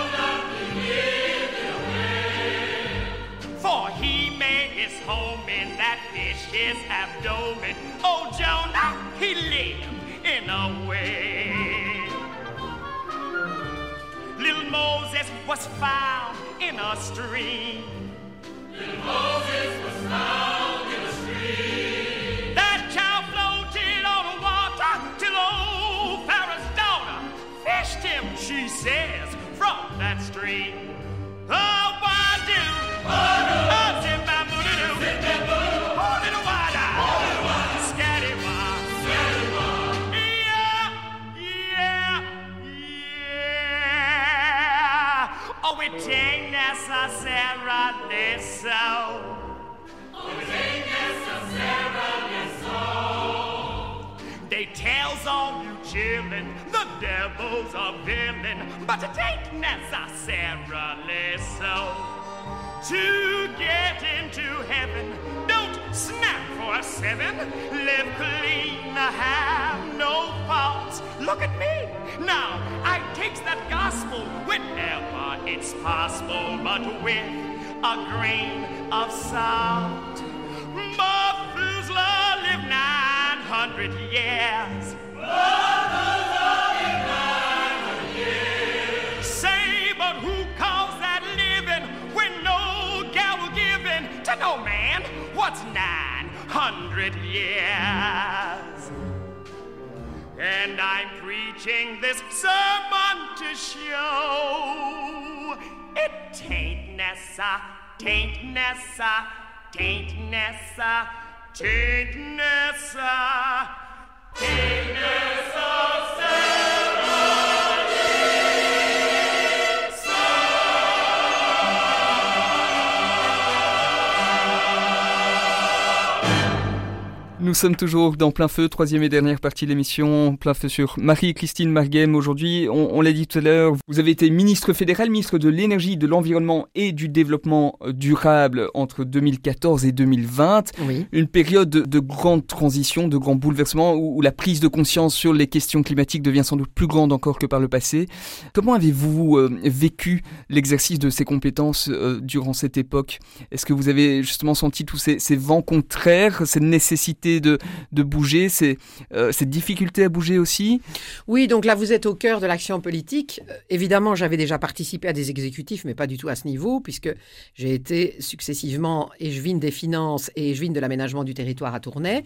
S4: his abdomen. Oh, Jonah, he lived in a way. Little Moses was found in a stream. Little Moses was found in a stream. That child floated on the water till old Pharaoh's daughter fished him, she says, from that stream. Oh, so. They tells on you chillin', the devil's a villain, but it ain't necessarily so. To get into heaven, don't snap for a seven, live clean, have no faults. Look at me, now I takes that gospel whenever it's possible, but with a grain of salt. Methuselah lived 900 years. Methuselah lived 900 years. Say, but who calls that living when no gal will give in to no man? What's 900 years? and I'm preaching this sermon to show tain't Nessa, tain't Nessa, tain't Nessa, tain't Nessa, tain't Nessa.
S2: Nous sommes toujours dans plein feu, troisième et dernière partie de l'émission, plein feu sur Marie-Christine Marguem. Aujourd'hui, on, on l'a dit tout à l'heure, vous avez été ministre fédéral, ministre de l'énergie, de l'environnement et du développement durable entre 2014 et 2020.
S3: Oui.
S2: Une période de, de grande transition, de grands bouleversements, où, où la prise de conscience sur les questions climatiques devient sans doute plus grande encore que par le passé. Comment avez-vous euh, vécu l'exercice de ces compétences euh, durant cette époque? Est-ce que vous avez justement senti tous ces, ces vents contraires, cette nécessité de, bouger, ces, euh, cette difficulté à bouger aussi?
S3: Oui, donc là, vous êtes au cœur de l'action politique. Euh, évidemment, j'avais déjà participé à des exécutifs, mais pas du tout à ce niveau, puisque j'ai été successivement échevine des finances et échevine de l'aménagement du territoire à Tournai.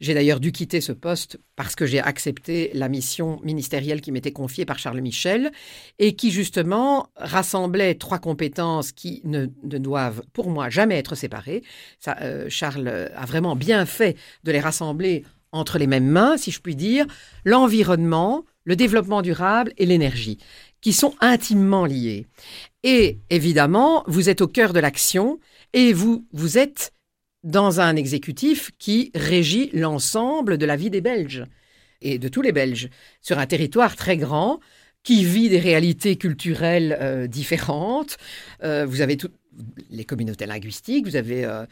S3: J'ai d'ailleurs dû quitter ce poste parce que j'ai accepté la mission ministérielle qui m'était confiée par Charles Michel et qui, justement, rassemblait trois compétences qui ne, ne doivent, pour moi, jamais être séparées. Euh, Charles a vraiment bien fait de les rassembler entre les mêmes mains, si je puis dire, l'environnement, le développement durable et l'énergie, qui sont intimement liés. Et évidemment, vous êtes au cœur de l'action et vous, vous êtes dans un exécutif qui régit l'ensemble de la vie des Belges et de tous les Belges sur un territoire très grand qui vit des réalités culturelles euh, différentes. Euh, vous avez toutes les communautés linguistiques, vous avez euh,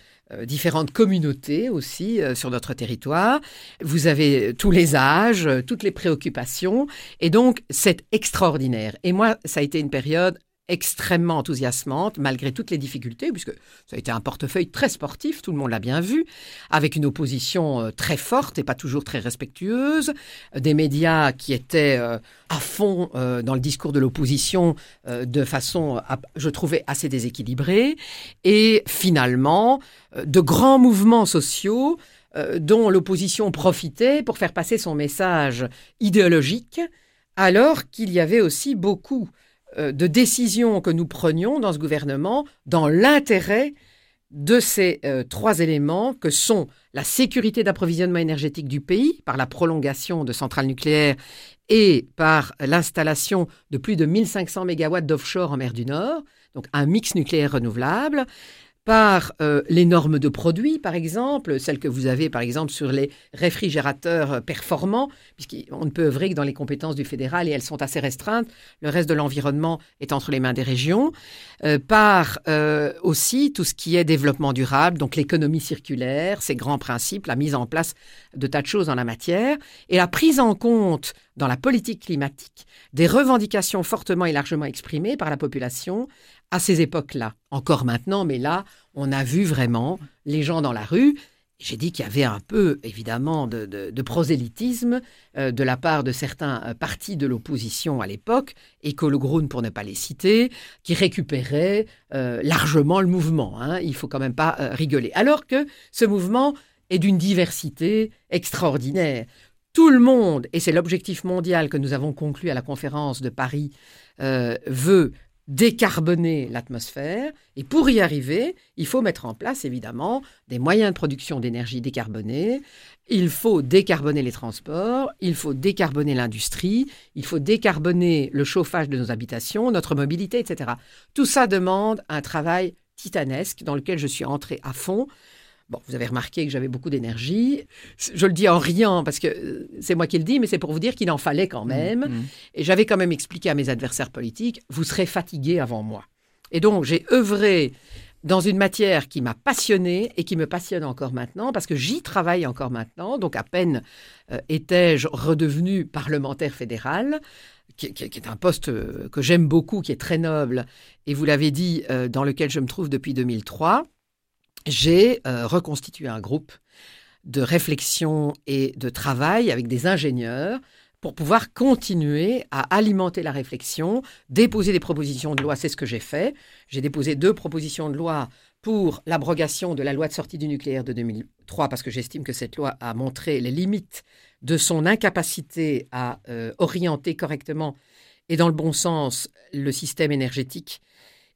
S3: différentes communautés aussi sur notre territoire. Vous avez tous les âges, toutes les préoccupations, et donc c'est extraordinaire. Et moi, ça a été une période extrêmement enthousiasmante, malgré toutes les difficultés, puisque ça a été un portefeuille très sportif, tout le monde l'a bien vu, avec une opposition euh, très forte et pas toujours très respectueuse, euh, des médias qui étaient euh, à fond dans le discours de l'opposition de façon, je trouvais, assez déséquilibrée, et finalement, de grands mouvements sociaux dont l'opposition profitait pour faire passer son message idéologique, alors qu'il y avait aussi beaucoup de décisions que nous prenions dans ce gouvernement dans l'intérêt de ces euh, trois éléments que sont la sécurité d'approvisionnement énergétique du pays par la prolongation de centrales nucléaires et par l'installation de plus de 1500 mégawatts d'offshore en mer du Nord, donc un mix nucléaire renouvelable, par euh, les normes de produits, par exemple, celles que vous avez, par exemple, sur les réfrigérateurs euh, performants, puisqu'on ne peut œuvrer que dans les compétences du fédéral et elles sont assez restreintes. Le reste de l'environnement est entre les mains des régions. Euh, par euh, aussi tout ce qui est développement durable, donc l'économie circulaire, ces grands principes, la mise en place de tas de choses en la matière, et la prise en compte dans la politique climatique des revendications fortement et largement exprimées par la population à ces époques-là. Encore maintenant, mais là, on a vu vraiment les gens dans la rue. J'ai dit qu'il y avait un peu, évidemment, de, prosélytisme euh, de la part de certains euh, partis de l'opposition à l'époque, Écolo Groen pour ne pas les citer, qui récupéraient euh, largement le mouvement. hein. Il faut quand même pas rigoler. Alors que ce mouvement est d'une diversité extraordinaire. Tout le monde, et c'est l'objectif mondial que nous avons conclu à la conférence de Paris, veut décarboner l'atmosphère. Et pour y arriver, il faut mettre en place, évidemment, des moyens de production d'énergie décarbonés. Il faut décarboner les transports, il faut décarboner l'industrie, il faut décarboner le chauffage de nos habitations, notre mobilité, etc. Tout ça demande un travail titanesque dans lequel je suis entré à fond. Bon, vous avez remarqué que j'avais beaucoup d'énergie. Je le dis en riant parce que euh, c'est moi qui le dis, mais c'est pour vous dire qu'il en fallait quand même.
S2: Mmh.
S3: Et j'avais quand même expliqué à mes adversaires politiques, vous serez fatigués avant moi. Et donc, j'ai œuvré dans une matière qui m'a passionné et qui me passionne encore maintenant, parce que j'y travaille encore maintenant. Donc, à peine euh, étais-je redevenu parlementaire fédéral, qui, qui- qui est un poste euh, que j'aime beaucoup, qui est très noble, et vous l'avez dit, euh, dans lequel je me trouve depuis 2003. J'ai euh, reconstitué un groupe de réflexion et de travail avec des ingénieurs pour pouvoir continuer à alimenter la réflexion, déposer des propositions de loi, c'est ce que j'ai fait. J'ai déposé deux propositions de loi pour l'abrogation de la loi de sortie du nucléaire de 2003, parce que j'estime que cette loi a montré les limites de son incapacité à euh, orienter correctement et dans le bon sens le système énergétique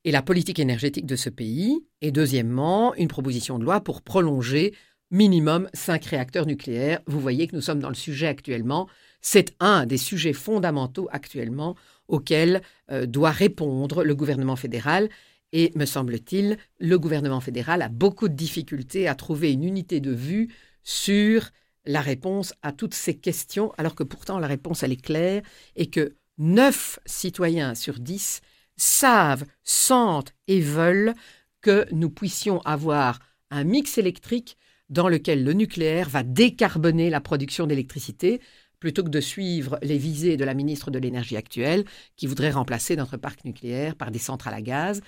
S3: et la politique énergétique de ce pays. Et deuxièmement, une proposition de loi pour prolonger minimum cinq réacteurs nucléaires. Vous voyez que nous sommes dans le sujet actuellement. C'est un des sujets fondamentaux actuellement auxquels euh, doit répondre le gouvernement fédéral. Et me semble-t-il, le gouvernement fédéral a beaucoup de difficultés à trouver une unité de vue sur la réponse à toutes ces questions, alors que pourtant la réponse, elle est claire, et que 9 citoyens sur 10 savent, sentent et veulent que nous puissions avoir un mix électrique dans lequel le nucléaire va décarboner la production d'électricité, plutôt que de suivre les visées de la ministre de l'Énergie actuelle, qui voudrait remplacer notre parc nucléaire par des centrales à gaz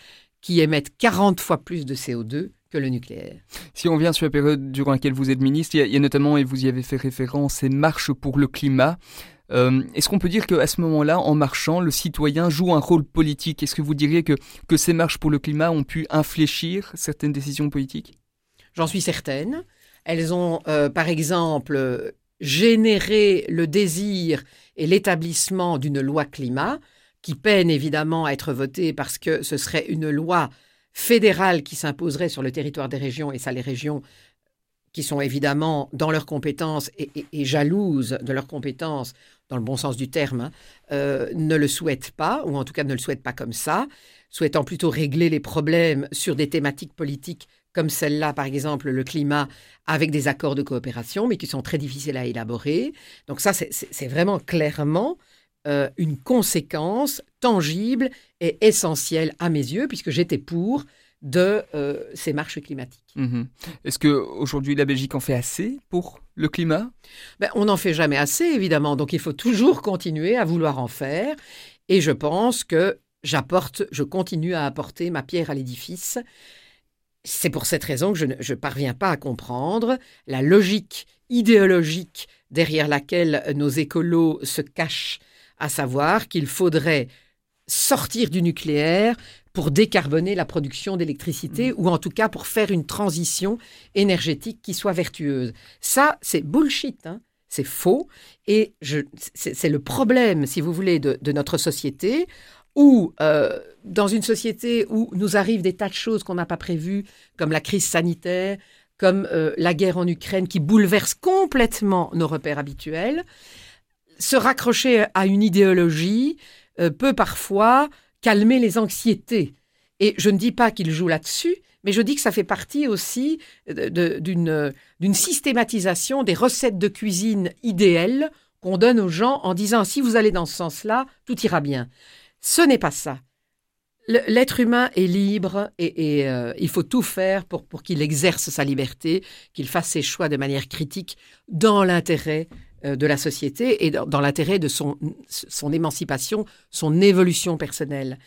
S3: qui émettent 40 fois plus de CO2 que le nucléaire.
S2: Si on vient sur la période durant laquelle vous êtes ministre, il y, a, notamment, et vous y avez fait référence, ces marches pour le climat. Euh, est-ce qu'on peut dire qu'à ce moment-là, en marchant, le citoyen joue un rôle politique? Est-ce que vous diriez que, ces marches pour le climat ont pu infléchir certaines décisions politiques?
S3: J'en suis certaine. Elles ont, euh, par exemple, généré le désir et l'établissement d'une loi climat qui peine évidemment à être votée parce que ce serait une loi fédérale qui s'imposerait sur le territoire des régions, et ça les régions qui sont évidemment dans leurs compétences et, jalouses de leurs compétences, dans le bon sens du terme, hein, euh, ne le souhaitent pas, ou en tout cas ne le souhaitent pas comme ça, souhaitant plutôt régler les problèmes sur des thématiques politiques comme celle-là, par exemple, le climat, avec des accords de coopération, mais qui sont très difficiles à élaborer. Donc ça, c'est vraiment clairement euh, une conséquence tangible et essentielle à mes yeux, puisque j'étais pour de euh, ces marches climatiques.
S2: Mhm. Est-ce qu'aujourd'hui la Belgique en fait assez pour le climat?
S3: Ben, On n'en fait jamais assez, évidemment. Donc il faut toujours continuer à vouloir en faire. Et je pense que j'apporte, je continue à apporter ma pierre à l'édifice. C'est pour cette raison que je ne parviens pas à comprendre la logique idéologique derrière laquelle nos écolos se cachent à savoir qu'il faudrait sortir du nucléaire pour décarboner la production d'électricité mm. ou en tout cas pour faire une transition énergétique qui soit vertueuse. Ça, c'est bullshit. Hein. c'est faux. Et c'est le problème, si vous voulez, de, notre société, où euh, dans une société où nous arrivent des tas de choses qu'on n'a pas prévues, comme la crise sanitaire, comme euh, la guerre en Ukraine, qui bouleverse complètement nos repères habituels, se raccrocher à une idéologie euh, peut parfois calmer les anxiétés. Et je ne dis pas qu'il joue là-dessus, mais je dis que ça fait partie aussi d'une systématisation des recettes de cuisine idéales qu'on donne aux gens en disant si vous allez dans ce sens-là, tout ira bien. Ce n'est pas ça. L'être humain est libre et, euh, il faut tout faire pour, pour qu'il exerce sa liberté, qu'il fasse ses choix de manière critique dans l'intérêt de la société et dans, l'intérêt de son, son émancipation, son évolution personnelle.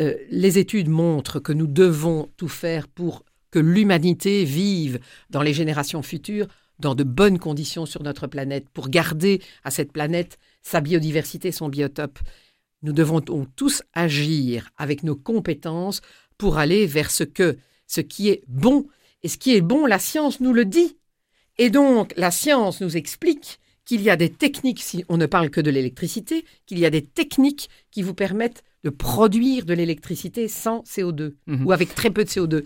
S3: Euh, les études montrent que nous devons tout faire pour que l'humanité vive dans les générations futures dans de bonnes conditions sur notre planète, pour garder à cette planète sa biodiversité, son biotope. Nous devons tous agir avec nos compétences pour aller vers ce que, ce qui est bon. Et ce qui est bon, la science nous le dit. Et donc, la science nous explique qu'il y a des techniques, si on ne parle que de l'électricité, qu'il y a des techniques qui vous permettent de produire de l'électricité sans CO2 mhm. ou avec très peu de CO2.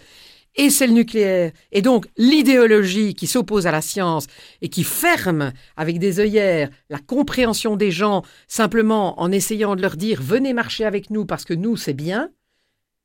S3: Et c'est le nucléaire. Et donc, l'idéologie qui s'oppose à la science et qui ferme avec des œillères la compréhension des gens simplement en essayant de leur dire venez marcher avec nous parce que nous, c'est bien,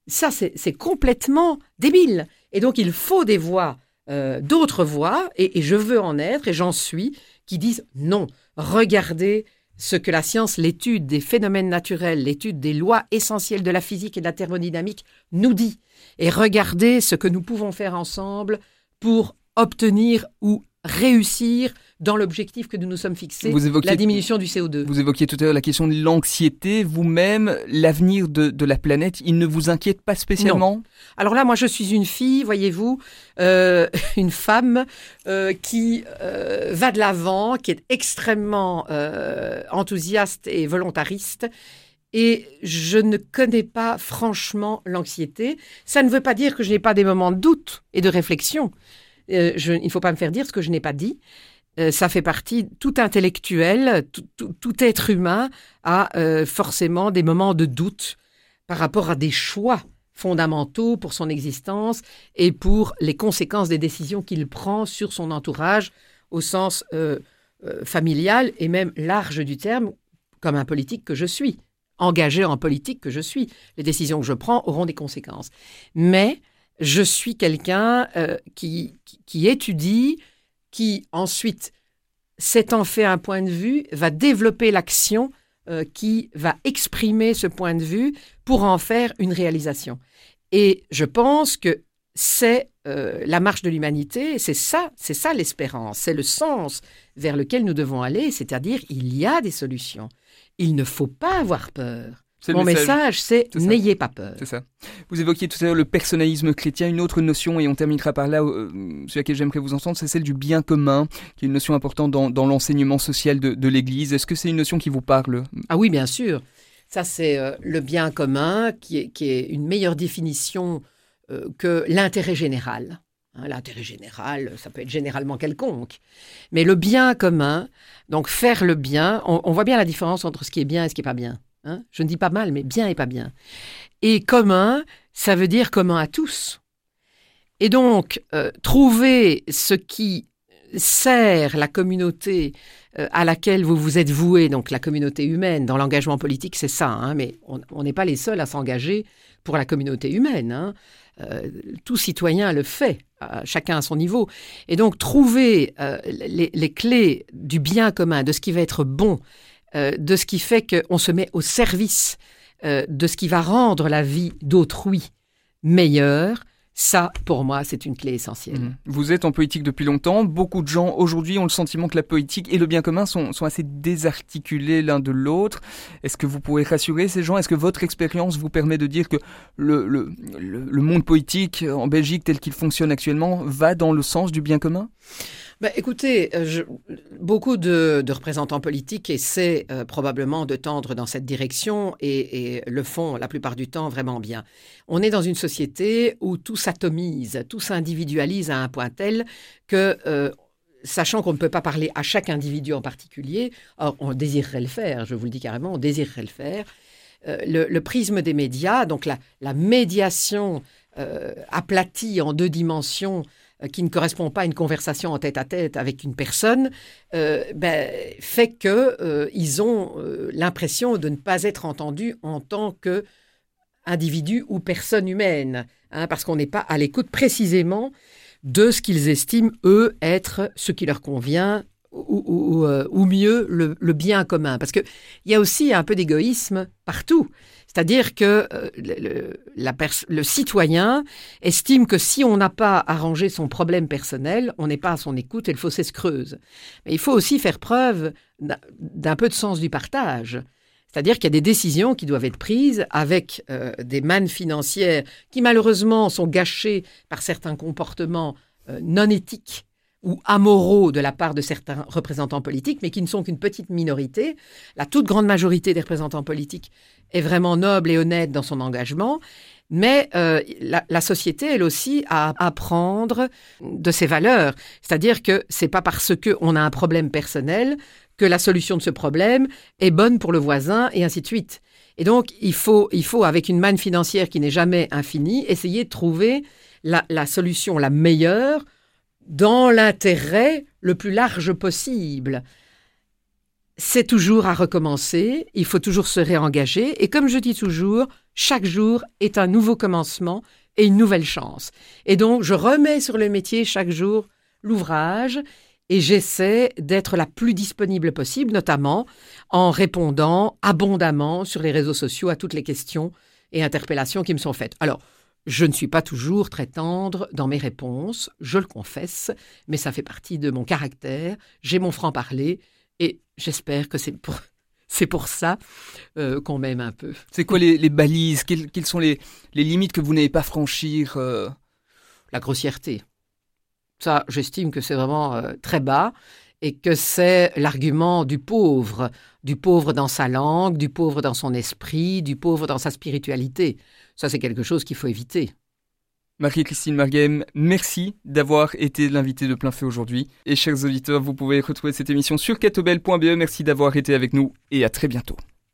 S3: ça, c'est complètement débile. Et donc, il faut des voix euh, d'autres voix, et, je veux en être, et j'en suis, qui disent non, regardez ce que la science, l'étude des phénomènes naturels, l'étude des lois essentielles de la physique et de la thermodynamique nous dit, et regardez ce que nous pouvons faire ensemble pour obtenir ou réussir dans l'objectif que nous nous sommes fixés, la diminution du CO2.
S2: Vous évoquiez tout à l'heure la question de l'anxiété. Vous-même, l'avenir de, la planète, il ne vous inquiète pas spécialement?
S3: Alors là, moi, je suis une fille, voyez-vous, euh, une femme euh, qui euh, va de l'avant, qui est extrêmement enthousiaste et volontariste. Et je ne connais pas franchement l'anxiété. Ça ne veut pas dire que je n'ai pas des moments de doute et de réflexion. il ne faut pas me faire dire ce que je n'ai pas dit. Euh, ça fait partie, tout intellectuel, tout, être humain a euh, forcément des moments de doute par rapport à des choix fondamentaux pour son existence et pour les conséquences des décisions qu'il prend sur son entourage au sens euh, familial et même large du terme, comme un politique que je suis, engagé en politique que je suis. Les décisions que je prends auront des conséquences. Mais je suis quelqu'un qui étudie, qui ensuite, s'étant fait un point de vue, va développer l'action euh, qui va exprimer ce point de vue pour en faire une réalisation. Et je pense que c'est euh, la marche de l'humanité, c'est ça, c'est ça l'espérance, c'est le sens vers lequel nous devons aller, c'est-à-dire il y a des solutions. Il ne faut pas avoir peur. Mon message, c'est n'ayez pas peur.
S2: C'est ça. Vous évoquiez tout à l'heure le personnalisme chrétien, une autre notion, et on terminera par là, euh, sur laquelle j'aimerais vous entendre, c'est celle du bien commun, qui est une notion importante dans, dans l'enseignement social de, de l'Église. Est-ce que c'est une notion qui vous parle?
S3: Ah oui, bien sûr. Ça, c'est euh, le bien commun qui est, qui est une meilleure définition euh, que l'intérêt général. Hein, l'intérêt général, ça peut être généralement quelconque. Mais le bien commun, donc faire le bien, on, on voit bien la différence entre ce qui est bien et ce qui n'est pas bien. Hein. Je ne dis pas mal, mais bien et pas bien. Et commun, ça veut dire commun à tous. Et donc, euh, trouver ce qui sert la communauté euh, à laquelle vous vous êtes voué, donc la communauté humaine, dans l'engagement politique, c'est ça, hein, mais on n'est pas les seuls à s'engager pour la communauté humaine. hein. Euh, tout citoyen le fait, chacun à son niveau. Et donc, trouver les, clés du bien commun, de ce qui va être bon, de ce qui fait qu'on se met au service euh, de ce qui va rendre la vie d'autrui meilleure, ça, pour moi, c'est une clé essentielle.
S2: Mhm. Vous êtes en politique depuis longtemps. Beaucoup de gens aujourd'hui ont le sentiment que la politique et le bien commun sont, assez désarticulés l'un de l'autre. Est-ce que vous pouvez rassurer ces gens? Est-ce que votre expérience vous permet de dire que le monde politique en Belgique tel qu'il fonctionne actuellement va dans le sens du bien commun?
S3: Bah, écoutez, euh, beaucoup de, représentants politiques essaient euh, probablement de tendre dans cette direction et, le font la plupart du temps vraiment bien. On est dans une société où tout s'atomise, tout s'individualise à un point tel que, euh, sachant qu'on ne peut pas parler à chaque individu en particulier, on désirerait le faire, je vous le dis carrément, on désirerait le faire, le, prisme des médias, donc la, médiation aplatie en deux dimensions qui ne correspond pas à une conversation en tête à tête avec une personne, euh, ben, fait que euh, ils ont euh, l'impression de ne pas être entendus en tant que individu ou personne humaine, hein, parce qu'on n'est pas à l'écoute précisément de ce qu'ils estiment eux être ce qui leur convient ou, euh, ou mieux le, le bien commun. Parce qu'il y a aussi un peu d'égoïsme partout. C'est-à-dire que euh, le, citoyen estime que si on n'a pas arrangé son problème personnel, on n'est pas à son écoute et le fossé se creuse. Mais il faut aussi faire preuve d'un- d'un peu de sens du partage. C'est-à-dire qu'il y a des décisions qui doivent être prises avec euh, des mannes financières qui malheureusement sont gâchées par certains comportements euh, non éthiques ou amoraux de la part de certains représentants politiques, mais qui ne sont qu'une petite minorité. La toute grande majorité des représentants politiques est vraiment noble et honnête dans son engagement. Mais euh, la, la société, elle aussi, a à apprendre de ses valeurs. C'est-à-dire que c'est pas parce qu'on a un problème personnel que la solution de ce problème est bonne pour le voisin et ainsi de suite. Et donc, il faut, il faut avec une manne financière qui n'est jamais infinie, essayer de trouver la, la solution la meilleure dans l'intérêt le plus large possible. C'est toujours à recommencer, il faut toujours se réengager, et comme je dis toujours, chaque jour est un nouveau commencement et une nouvelle chance. Et donc, je remets sur le métier chaque jour l'ouvrage, et j'essaie d'être la plus disponible possible, notamment en répondant abondamment sur les réseaux sociaux à toutes les questions et interpellations qui me sont faites. Alors, je ne suis pas toujours très tendre dans mes réponses, je le confesse, mais ça fait partie de mon caractère. J'ai mon franc-parler et j'espère que c'est pour, c'est pour ça euh, qu'on m'aime un peu.
S2: C'est quoi les, les balises? Quelles, quelles sont les, les limites que vous n'avez pas franchir euh?
S3: La grossièreté. Ça, j'estime que c'est vraiment euh, très bas et que c'est l'argument du pauvre, du pauvre dans sa langue, du pauvre dans son esprit, du pauvre dans sa spiritualité. Ça, c'est quelque chose qu'il faut éviter.
S2: Marie-Christine Marghem, merci d'avoir été l'invité de plein feu aujourd'hui. Et chers auditeurs, vous pouvez retrouver cette émission sur catobel.be. Merci d'avoir été avec nous et à très bientôt.